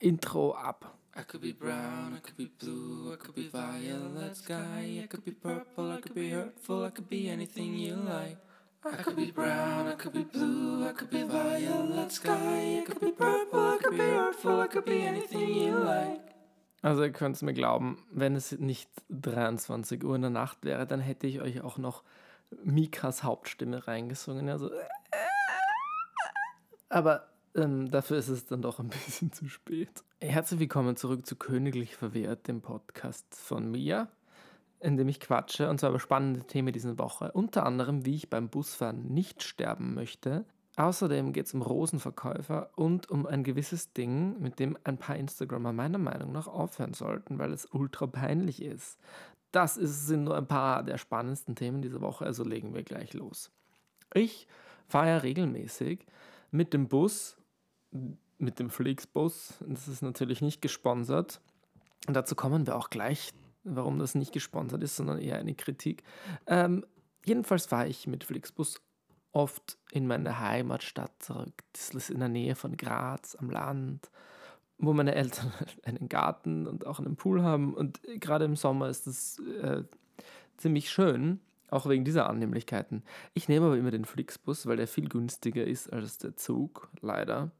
Intro ab. I could be brown, I could be blue, I could be violet sky, I could be purple, I could be hurtful, I could be anything you like. I could be brown, I could be blue, I could be violet sky, I could be purple, I could be hurtful, I could be anything you like. Also ihr könnt es mir glauben, wenn es nicht 23 Uhr in der Nacht wäre, dann hätte ich euch auch noch Mikas Hauptstimme reingesungen. Also aber ähm, dafür ist es dann doch ein bisschen zu spät. Herzlich willkommen zurück zu Königlich Verwehrt, dem Podcast von mir, in dem ich quatsche und zwar über spannende Themen dieser Woche. Unter anderem, wie ich beim Busfahren nicht sterben möchte. Außerdem geht es um Rosenverkäufer und um ein gewisses Ding, mit dem ein paar Instagrammer meiner Meinung nach aufhören sollten, weil es ultra peinlich ist. Das sind nur ein paar der spannendsten Themen dieser Woche, also legen wir gleich los. Ich fahre ja regelmäßig mit dem Bus mit dem Flixbus. Das ist natürlich nicht gesponsert. Und dazu kommen wir auch gleich, warum das nicht gesponsert ist, sondern eher eine Kritik. Ähm, jedenfalls fahre ich mit Flixbus oft in meine Heimatstadt zurück. Das ist in der Nähe von Graz am Land, wo meine Eltern einen Garten und auch einen Pool haben. Und gerade im Sommer ist das äh, ziemlich schön, auch wegen dieser Annehmlichkeiten. Ich nehme aber immer den Flixbus, weil der viel günstiger ist als der Zug, leider.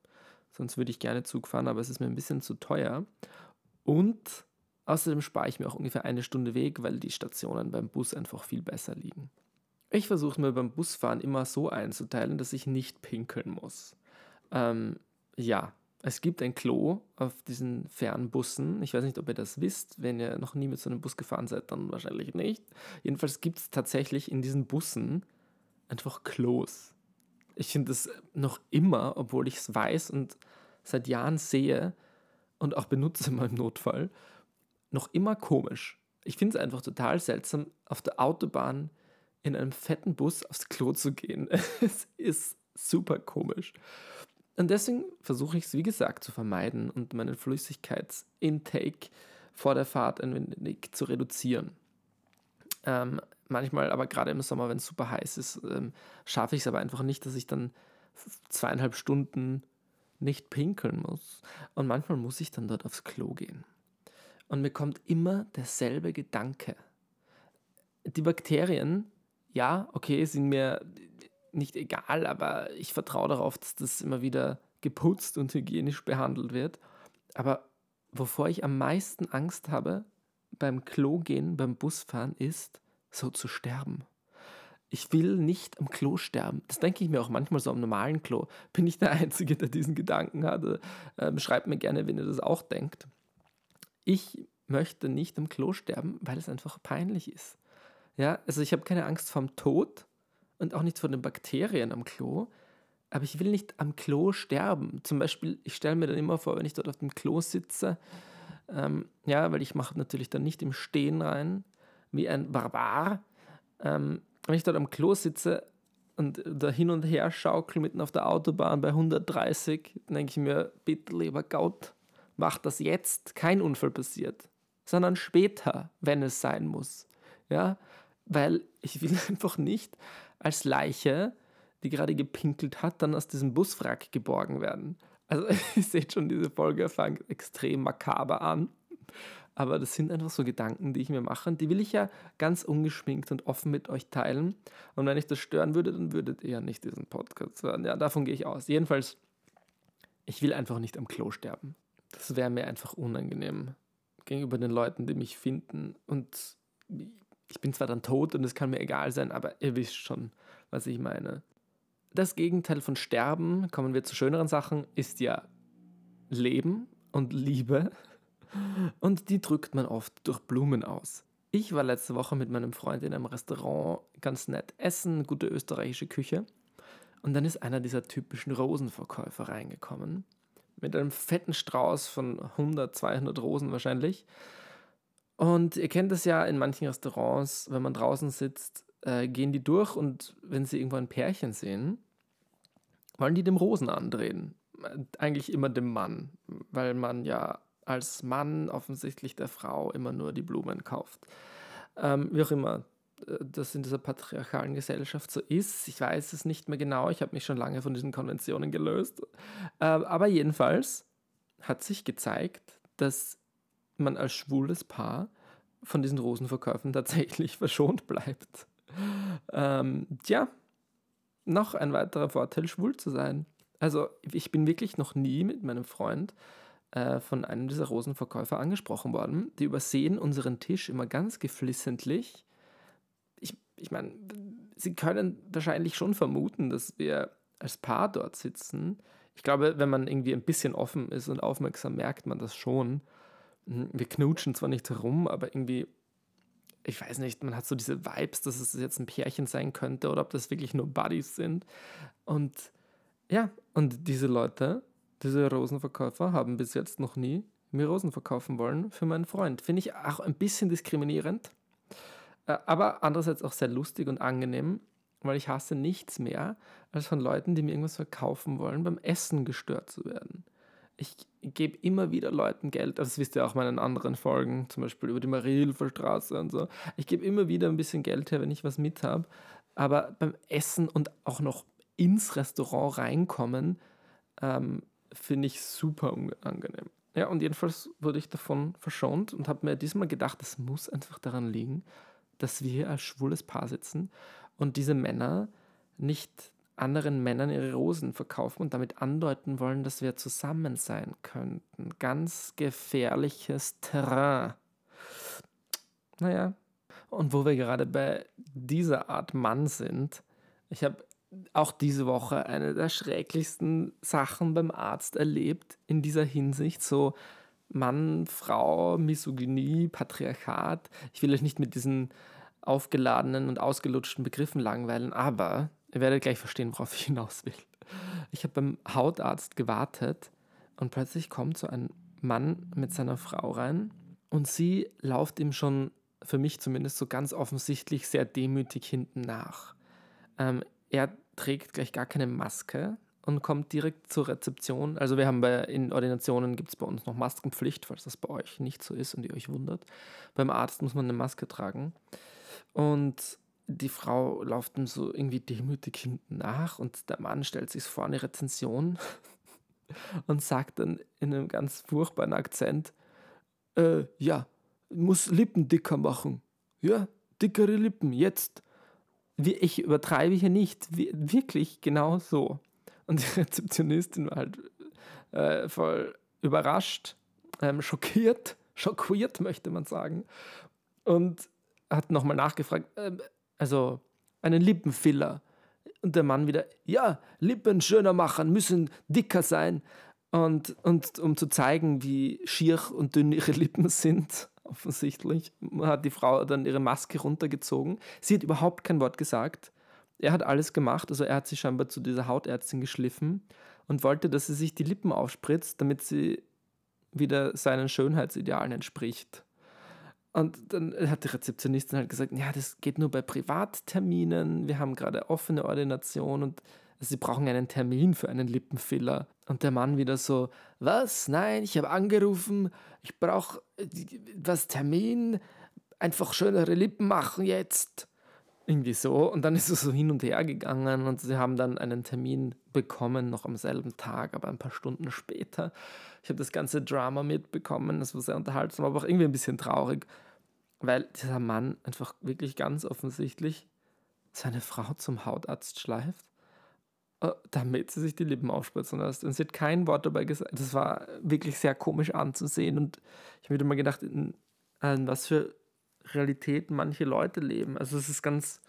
Sonst würde ich gerne Zug fahren, aber es ist mir ein bisschen zu teuer. Und außerdem spare ich mir auch ungefähr eine Stunde Weg, weil die Stationen beim Bus einfach viel besser liegen. Ich versuche mir beim Busfahren immer so einzuteilen, dass ich nicht pinkeln muss. Ähm, ja, es gibt ein Klo auf diesen Fernbussen. Ich weiß nicht, ob ihr das wisst. Wenn ihr noch nie mit so einem Bus gefahren seid, dann wahrscheinlich nicht. Jedenfalls gibt es tatsächlich in diesen Bussen einfach Klos. Ich finde es noch immer, obwohl ich es weiß und seit Jahren sehe und auch benutze in meinem Notfall, noch immer komisch. Ich finde es einfach total seltsam, auf der Autobahn in einem fetten Bus aufs Klo zu gehen. es ist super komisch. Und deswegen versuche ich es, wie gesagt, zu vermeiden und meinen Flüssigkeitsintake vor der Fahrt ein wenig zu reduzieren. Ähm, manchmal, aber gerade im Sommer, wenn es super heiß ist, ähm, schaffe ich es aber einfach nicht, dass ich dann zweieinhalb Stunden nicht pinkeln muss. Und manchmal muss ich dann dort aufs Klo gehen. Und mir kommt immer derselbe Gedanke. Die Bakterien, ja, okay, sind mir nicht egal, aber ich vertraue darauf, dass das immer wieder geputzt und hygienisch behandelt wird. Aber wovor ich am meisten Angst habe beim Klo gehen, beim Busfahren, ist, so zu sterben. Ich will nicht am Klo sterben. Das denke ich mir auch manchmal so am normalen Klo. Bin ich der Einzige, der diesen Gedanken hat? Ähm, schreibt mir gerne, wenn ihr das auch denkt. Ich möchte nicht am Klo sterben, weil es einfach peinlich ist. Ja, also ich habe keine Angst vorm Tod und auch nicht vor den Bakterien am Klo, aber ich will nicht am Klo sterben. Zum Beispiel, ich stelle mir dann immer vor, wenn ich dort auf dem Klo sitze, ähm, ja, weil ich mache natürlich dann nicht im Stehen rein, wie ein Barbar. Ähm, wenn ich dort am Klo sitze und da hin und her schaukel mitten auf der Autobahn bei 130, dann denke ich mir, bitte lieber Gott, mach das jetzt, kein Unfall passiert, sondern später, wenn es sein muss. Ja, weil ich will einfach nicht als Leiche, die gerade gepinkelt hat, dann aus diesem Buswrack geborgen werden. Also ihr seht schon, diese Folge fängt extrem makaber an. Aber das sind einfach so Gedanken, die ich mir mache. Und die will ich ja ganz ungeschminkt und offen mit euch teilen. Und wenn ich das stören würde, dann würdet ihr ja nicht diesen Podcast hören. Ja, davon gehe ich aus. Jedenfalls, ich will einfach nicht am Klo sterben. Das wäre mir einfach unangenehm gegenüber den Leuten, die mich finden. Und ich bin zwar dann tot und es kann mir egal sein, aber ihr wisst schon, was ich meine. Das Gegenteil von Sterben, kommen wir zu schöneren Sachen, ist ja Leben und Liebe. Und die drückt man oft durch Blumen aus. Ich war letzte Woche mit meinem Freund in einem Restaurant ganz nett essen, gute österreichische Küche. Und dann ist einer dieser typischen Rosenverkäufer reingekommen. Mit einem fetten Strauß von 100, 200 Rosen wahrscheinlich. Und ihr kennt das ja in manchen Restaurants, wenn man draußen sitzt, äh, gehen die durch und wenn sie irgendwo ein Pärchen sehen, wollen die dem Rosen andrehen. Eigentlich immer dem Mann, weil man ja als Mann offensichtlich der Frau immer nur die Blumen kauft. Ähm, wie auch immer. äh, das in dieser patriarchalen Gesellschaft so ist. Ich weiß es nicht mehr genau. Ich habe mich schon lange von diesen Konventionen gelöst. Ähm, aber jedenfalls hat sich gezeigt, dass man als schwules Paar von diesen Rosenverkäufen tatsächlich verschont bleibt. Ähm, tja, noch ein weiterer Vorteil, schwul zu sein. Also ich bin wirklich noch nie mit meinem Freund äh, von einem dieser Rosenverkäufer angesprochen worden. Die übersehen unseren Tisch immer ganz geflissentlich. Ich, ich meine, sie können wahrscheinlich schon vermuten, dass wir als Paar dort sitzen. Ich glaube, wenn man irgendwie ein bisschen offen ist und aufmerksam, merkt man das schon. Hm, wir knutschen zwar nicht herum, aber irgendwie, ich weiß nicht, man hat so diese Vibes, dass es jetzt ein Pärchen sein könnte oder ob das wirklich nur Buddies sind. Und ja, und diese Leute, diese Rosenverkäufer, haben bis jetzt noch nie mir Rosen verkaufen wollen für meinen Freund. Finde ich auch ein bisschen diskriminierend, äh, aber andererseits auch sehr lustig und angenehm, weil ich hasse nichts mehr, als von Leuten, die mir irgendwas verkaufen wollen, beim Essen gestört zu werden. Ich gebe immer wieder Leuten Geld, also das wisst ihr auch in anderen Folgen, zum Beispiel über die Mariehilferstraße und so. Ich gebe immer wieder ein bisschen Geld her, wenn ich was mit habe, aber beim Essen und auch noch ins Restaurant reinkommen, ähm, finde ich super unangenehm. Ja, und jedenfalls wurde ich davon verschont und habe mir diesmal gedacht, das muss einfach daran liegen, dass wir hier als schwules Paar sitzen und diese Männer nicht anderen Männern ihre Rosen verkaufen und damit andeuten wollen, dass wir zusammen sein könnten. Ganz gefährliches Terrain. Naja, und wo wir gerade bei dieser Art Mann sind, ich habe auch diese Woche eine der schrecklichsten Sachen beim Arzt erlebt in dieser Hinsicht. So Mann, Frau, Misogynie, Patriarchat. Ich will euch nicht mit diesen aufgeladenen und ausgelutschten Begriffen langweilen, aber ihr werdet gleich verstehen, worauf ich hinaus will. Ich habe beim Hautarzt gewartet und plötzlich kommt so ein Mann mit seiner Frau rein und sie lauft ihm schon, für mich zumindest, so ganz offensichtlich sehr demütig hinten nach. Ähm, er trägt gleich gar keine Maske und kommt direkt zur Rezeption. Also wir haben bei in Ordinationen gibt es bei uns noch Maskenpflicht, falls das bei euch nicht so ist und ihr euch wundert. Beim Arzt muss man eine Maske tragen. Und die Frau läuft ihm so irgendwie demütig hinten nach und der Mann stellt sich vor eine Rezension und sagt dann in einem ganz furchtbaren Akzent, äh, ja, muss Lippen dicker machen. Ja, dickere Lippen, jetzt ich übertreibe hier nicht, wirklich genau so. Und die Rezeptionistin war halt äh, voll überrascht, ähm, schockiert, schockiert möchte man sagen. Und hat nochmal nachgefragt, äh, also einen Lippenfiller. Und der Mann wieder, ja, Lippen schöner machen, müssen dicker sein. Und, und um zu zeigen, wie schier und dünn ihre Lippen sind, offensichtlich, hat die Frau dann ihre Maske runtergezogen. Sie hat überhaupt kein Wort gesagt. Er hat alles gemacht, also er hat sich scheinbar zu dieser Hautärztin geschliffen und wollte, dass sie sich die Lippen aufspritzt, damit sie wieder seinen Schönheitsidealen entspricht. Und dann hat die Rezeptionistin halt gesagt, ja, das geht nur bei Privatterminen, wir haben gerade offene Ordination und Sie brauchen einen Termin für einen Lippenfiller. Und der Mann wieder so, was? Nein, ich habe angerufen, ich brauche was Termin, einfach schönere Lippen machen jetzt. Irgendwie so. Und dann ist es so hin und her gegangen und sie haben dann einen Termin bekommen, noch am selben Tag, aber ein paar Stunden später. Ich habe das ganze Drama mitbekommen, das war sehr unterhaltsam, aber auch irgendwie ein bisschen traurig, weil dieser Mann einfach wirklich ganz offensichtlich seine Frau zum Hautarzt schleift äh, damit sie sich die Lippen aufspritzen lässt. Und sie hat kein Wort dabei gesagt. Das war wirklich sehr komisch anzusehen. Und ich habe mir immer gedacht, in, was für Realität manche Leute leben. Also es ist ganz,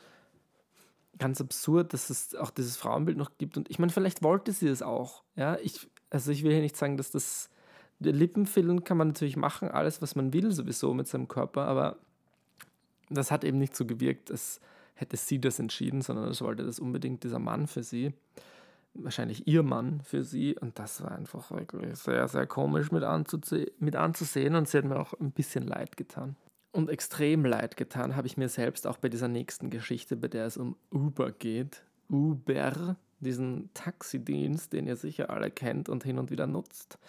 ganz absurd, dass es auch dieses Frauenbild noch gibt. Und ich meine, vielleicht wollte sie es auch. Ja, ich, also ich will hier nicht sagen, dass das der Lippenfilm kann man natürlich machen, alles, was man will, sowieso mit seinem Körper, aber das hat eben nicht so gewirkt, als hätte sie das entschieden, sondern es wollte das unbedingt dieser Mann für sie. Wahrscheinlich ihr Mann für sie. Und das war einfach wirklich sehr, sehr komisch mit, anzuse mit anzusehen. Und sie hat mir auch ein bisschen leid getan. Und extrem leid getan habe ich mir selbst auch bei dieser nächsten Geschichte, bei der es um Uber geht. Uber, diesen Taxidienst, den ihr sicher alle kennt und hin und wieder nutzt.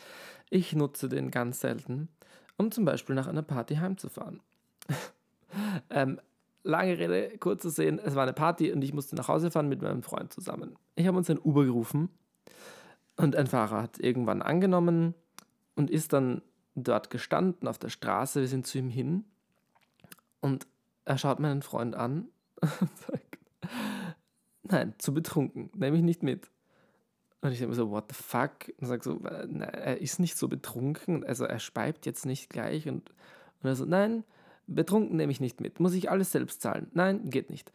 Ich nutze den ganz selten, um zum Beispiel nach einer Party heimzufahren. ähm, lange Rede, kurzer Sehen, es war eine Party und ich musste nach Hause fahren mit meinem Freund zusammen. Ich habe uns ein Uber gerufen und ein Fahrer hat irgendwann angenommen und ist dann dort gestanden auf der Straße. Wir sind zu ihm hin und er schaut meinen Freund an und sagt, nein, zu betrunken, nehme ich nicht mit. Und ich denke mir so, what the fuck? Und sage so, nein, er ist nicht so betrunken, also er speibt jetzt nicht gleich. Und, und er so, nein, betrunken nehme ich nicht mit, muss ich alles selbst zahlen? Nein, geht nicht.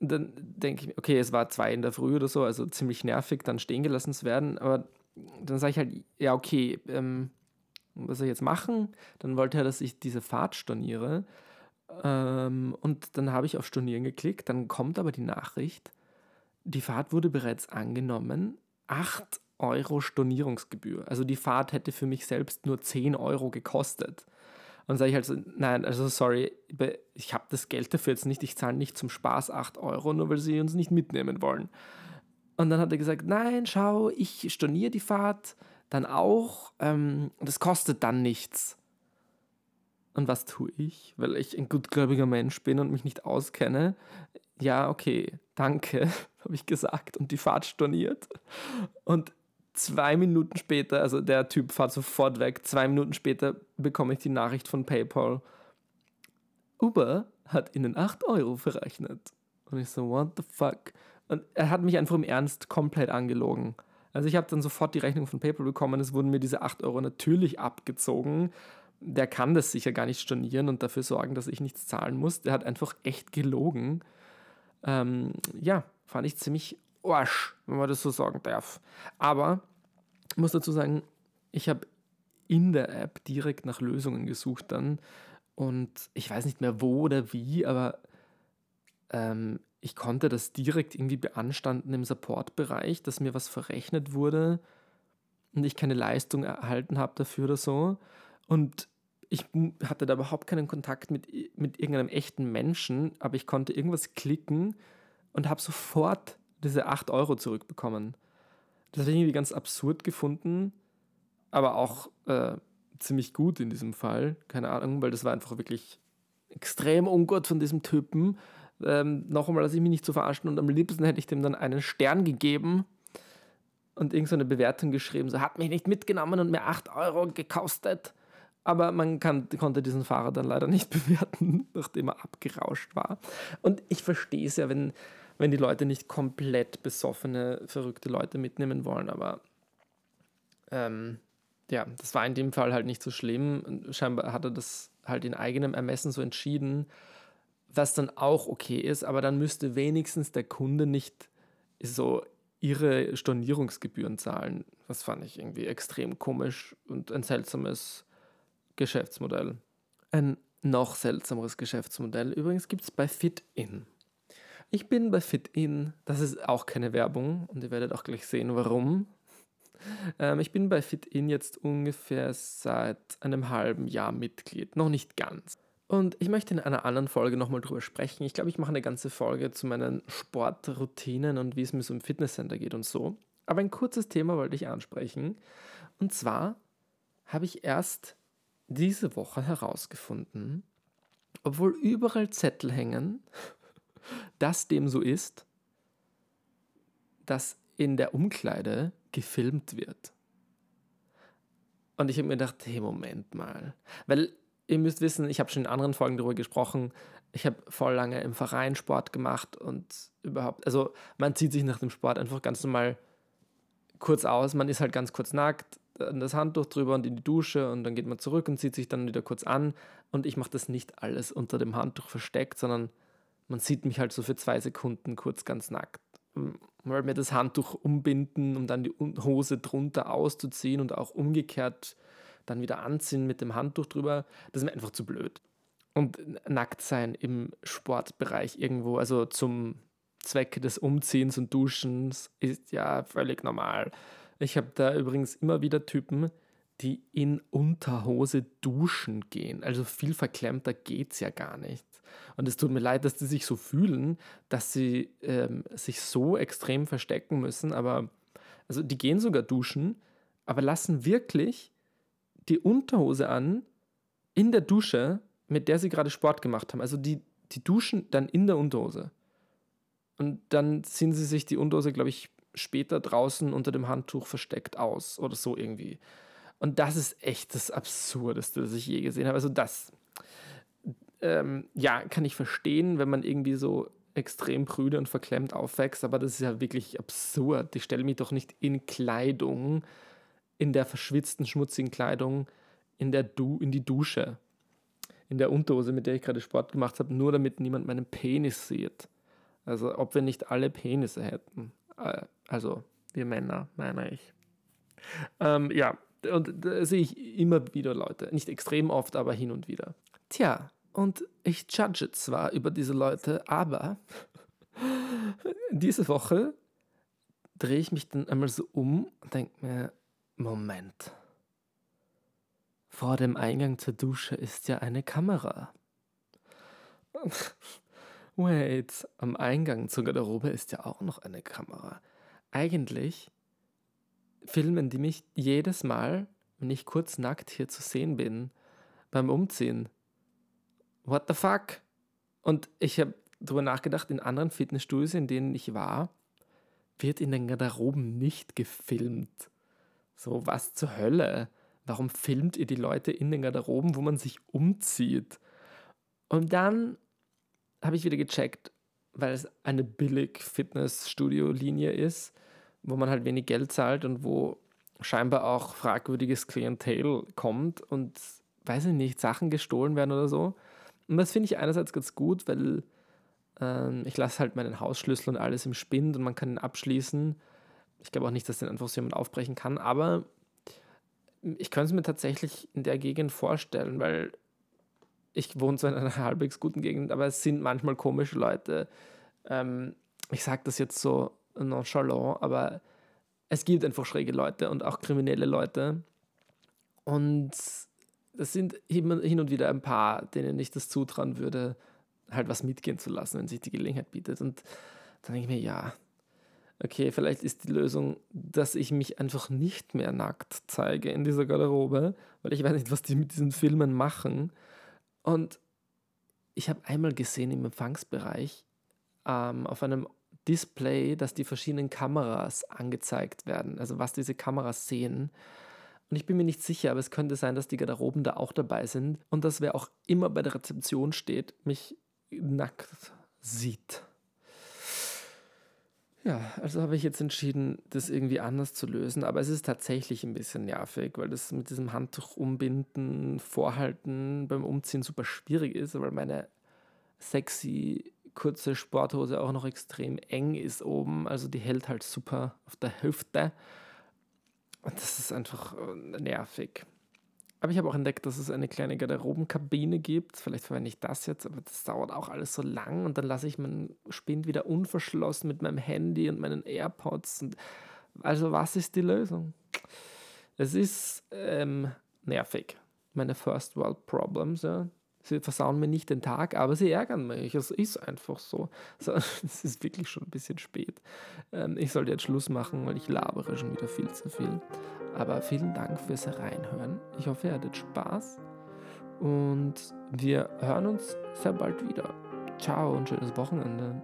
Und dann denke ich mir, okay, es war zwei in der Früh oder so, also ziemlich nervig, dann stehen gelassen zu werden, aber dann sage ich halt, ja, okay, ähm, was soll ich jetzt machen? Dann wollte er, dass ich diese Fahrt storniere. Ähm, und dann habe ich auf Stornieren geklickt, dann kommt aber die Nachricht, die Fahrt wurde bereits angenommen, 8 Euro Stornierungsgebühr. Also die Fahrt hätte für mich selbst nur 10 Euro gekostet. Und sage ich halt so, nein, also sorry, ich habe das Geld dafür jetzt nicht, ich zahle nicht zum Spaß 8 Euro, nur weil sie uns nicht mitnehmen wollen. Und dann hat er gesagt, nein, schau, ich storniere die Fahrt dann auch ähm, und kostet dann nichts. Und was tue ich? Weil ich ein gutgläubiger Mensch bin und mich nicht auskenne. Ja, okay, danke, habe ich gesagt und die Fahrt storniert. Und zwei Minuten später, also der Typ fährt sofort weg, zwei Minuten später bekomme ich die Nachricht von PayPal. Uber hat ihnen 8 Euro verrechnet. Und ich so, what the fuck? Und er hat mich einfach im Ernst komplett angelogen. Also ich habe dann sofort die Rechnung von PayPal bekommen, es wurden mir diese 8 Euro natürlich abgezogen. Der kann das sicher gar nicht stornieren und dafür sorgen, dass ich nichts zahlen muss. Der hat einfach echt gelogen. Ähm, ja, fand ich ziemlich Arsch, wenn man das so sagen darf. Aber ich muss dazu sagen, ich habe in der App direkt nach Lösungen gesucht dann und ich weiß nicht mehr wo oder wie, aber ähm, ich konnte das direkt irgendwie beanstanden im Support-Bereich, dass mir was verrechnet wurde und ich keine Leistung erhalten habe dafür oder so. Und ich hatte da überhaupt keinen Kontakt mit, mit irgendeinem echten Menschen, aber ich konnte irgendwas klicken und habe sofort diese 8 Euro zurückbekommen. Das habe ich irgendwie ganz absurd gefunden, aber auch äh, ziemlich gut in diesem Fall. Keine Ahnung, weil das war einfach wirklich extrem ungut von diesem Typen. Ähm, noch einmal, dass ich mich nicht zu verarschen und am liebsten hätte ich dem dann einen Stern gegeben und irgendeine so Bewertung geschrieben, so hat mich nicht mitgenommen und mir 8 Euro gekostet. Aber man kann, konnte diesen Fahrer dann leider nicht bewerten, nachdem er abgerauscht war. Und ich verstehe es ja, wenn, wenn die Leute nicht komplett besoffene, verrückte Leute mitnehmen wollen, aber ähm, ja, das war in dem Fall halt nicht so schlimm. Scheinbar hat er das halt in eigenem Ermessen so entschieden, was dann auch okay ist, aber dann müsste wenigstens der Kunde nicht so ihre Stornierungsgebühren zahlen. Das fand ich irgendwie extrem komisch und ein seltsames Geschäftsmodell. Ein noch seltsameres Geschäftsmodell übrigens gibt es bei FitIn. Ich bin bei FitIn, das ist auch keine Werbung und ihr werdet auch gleich sehen, warum. Ähm, ich bin bei FitIn jetzt ungefähr seit einem halben Jahr Mitglied, noch nicht ganz. Und ich möchte in einer anderen Folge nochmal drüber sprechen. Ich glaube, ich mache eine ganze Folge zu meinen Sportroutinen und wie es mir so im Fitnesscenter geht und so. Aber ein kurzes Thema wollte ich ansprechen. Und zwar habe ich erst diese Woche herausgefunden, obwohl überall Zettel hängen, dass dem so ist, dass in der Umkleide gefilmt wird. Und ich habe mir gedacht, hey, Moment mal. Weil ihr müsst wissen, ich habe schon in anderen Folgen darüber gesprochen, ich habe voll lange im Verein Sport gemacht und überhaupt, also man zieht sich nach dem Sport einfach ganz normal kurz aus, man ist halt ganz kurz nackt, das Handtuch drüber und in die Dusche und dann geht man zurück und zieht sich dann wieder kurz an und ich mache das nicht alles unter dem Handtuch versteckt, sondern man sieht mich halt so für zwei Sekunden kurz ganz nackt. Mal mir das Handtuch umbinden, um dann die Hose drunter auszuziehen und auch umgekehrt dann wieder anziehen mit dem Handtuch drüber, das ist mir einfach zu blöd. Und nackt sein im Sportbereich irgendwo, also zum Zwecke des Umziehens und Duschens, ist ja völlig normal. Ich habe da übrigens immer wieder Typen, die in Unterhose duschen gehen. Also viel verklemmter geht es ja gar nicht. Und es tut mir leid, dass die sich so fühlen, dass sie ähm, sich so extrem verstecken müssen. Aber also die gehen sogar duschen, aber lassen wirklich die Unterhose an in der Dusche, mit der sie gerade Sport gemacht haben. Also die die duschen dann in der Unterhose. Und dann ziehen sie sich die Unterhose, glaube ich, später draußen unter dem Handtuch versteckt aus oder so irgendwie. Und das ist echt das Absurdeste, das ich je gesehen habe. Also das, ähm, ja, kann ich verstehen, wenn man irgendwie so extrem prüde und verklemmt aufwächst, aber das ist ja wirklich absurd. Ich stelle mich doch nicht in Kleidung, in der verschwitzten, schmutzigen Kleidung, in, der du in die Dusche, in der Unterhose, mit der ich gerade Sport gemacht habe, nur damit niemand meinen Penis sieht. Also ob wir nicht alle Penisse hätten. Äh, also wir Männer, meine ich. Ähm, ja, und da sehe ich immer wieder Leute. Nicht extrem oft, aber hin und wieder. Tja, und ich judge zwar über diese Leute, aber diese Woche drehe ich mich dann einmal so um und denke mir, Moment. Vor dem Eingang zur Dusche ist ja eine Kamera. Wait, am Eingang zur Garderobe ist ja auch noch eine Kamera. Eigentlich filmen die mich jedes Mal, wenn ich kurz nackt hier zu sehen bin, beim Umziehen what the fuck? Und ich habe darüber nachgedacht, in anderen Fitnessstudios, in denen ich war, wird in den Garderoben nicht gefilmt. So, was zur Hölle? Warum filmt ihr die Leute in den Garderoben, wo man sich umzieht? Und dann habe ich wieder gecheckt, weil es eine billig Fitnessstudio-Linie ist, wo man halt wenig Geld zahlt und wo scheinbar auch fragwürdiges Klientel kommt und weiß ich nicht, Sachen gestohlen werden oder so. Und das finde ich einerseits ganz gut, weil ähm, ich lasse halt meinen Hausschlüssel und alles im Spind und man kann ihn abschließen. Ich glaube auch nicht, dass den einfach so jemand aufbrechen kann, aber ich könnte es mir tatsächlich in der Gegend vorstellen, weil ich wohne zwar in einer halbwegs guten Gegend, aber es sind manchmal komische Leute. Ähm, ich sage das jetzt so nonchalant, aber es gibt einfach schräge Leute und auch kriminelle Leute. Und das sind hin und wieder ein paar, denen ich das zutrauen würde, halt was mitgehen zu lassen, wenn sich die Gelegenheit bietet. Und dann denke ich mir, ja, okay, vielleicht ist die Lösung, dass ich mich einfach nicht mehr nackt zeige in dieser Garderobe, weil ich weiß nicht, was die mit diesen Filmen machen. Und ich habe einmal gesehen im Empfangsbereich ähm, auf einem Display, dass die verschiedenen Kameras angezeigt werden, also was diese Kameras sehen. Und ich bin mir nicht sicher, aber es könnte sein, dass die Garderoben da auch dabei sind und dass wer auch immer bei der Rezeption steht, mich nackt sieht. Ja, also habe ich jetzt entschieden, das irgendwie anders zu lösen, aber es ist tatsächlich ein bisschen nervig, weil das mit diesem Handtuch umbinden, vorhalten beim Umziehen super schwierig ist, weil meine sexy kurze Sporthose auch noch extrem eng ist oben, also die hält halt super auf der Hüfte. Und das ist einfach äh, nervig. Aber ich habe auch entdeckt, dass es eine kleine Garderobenkabine gibt. Vielleicht verwende ich das jetzt, aber das dauert auch alles so lang. Und dann lasse ich meinen Spind wieder unverschlossen mit meinem Handy und meinen AirPods. Und also, was ist die Lösung? Es ist ähm, nervig. Meine First World Problems, ja. Sie versauen mir nicht den Tag, aber sie ärgern mich. Es ist einfach so. Es ist wirklich schon ein bisschen spät. Ähm, ich sollte jetzt Schluss machen, weil ich labere schon wieder viel zu viel. Aber vielen Dank fürs Reinhören. Ich hoffe, ihr hattet Spaß. Und wir hören uns sehr bald wieder. Ciao und schönes Wochenende.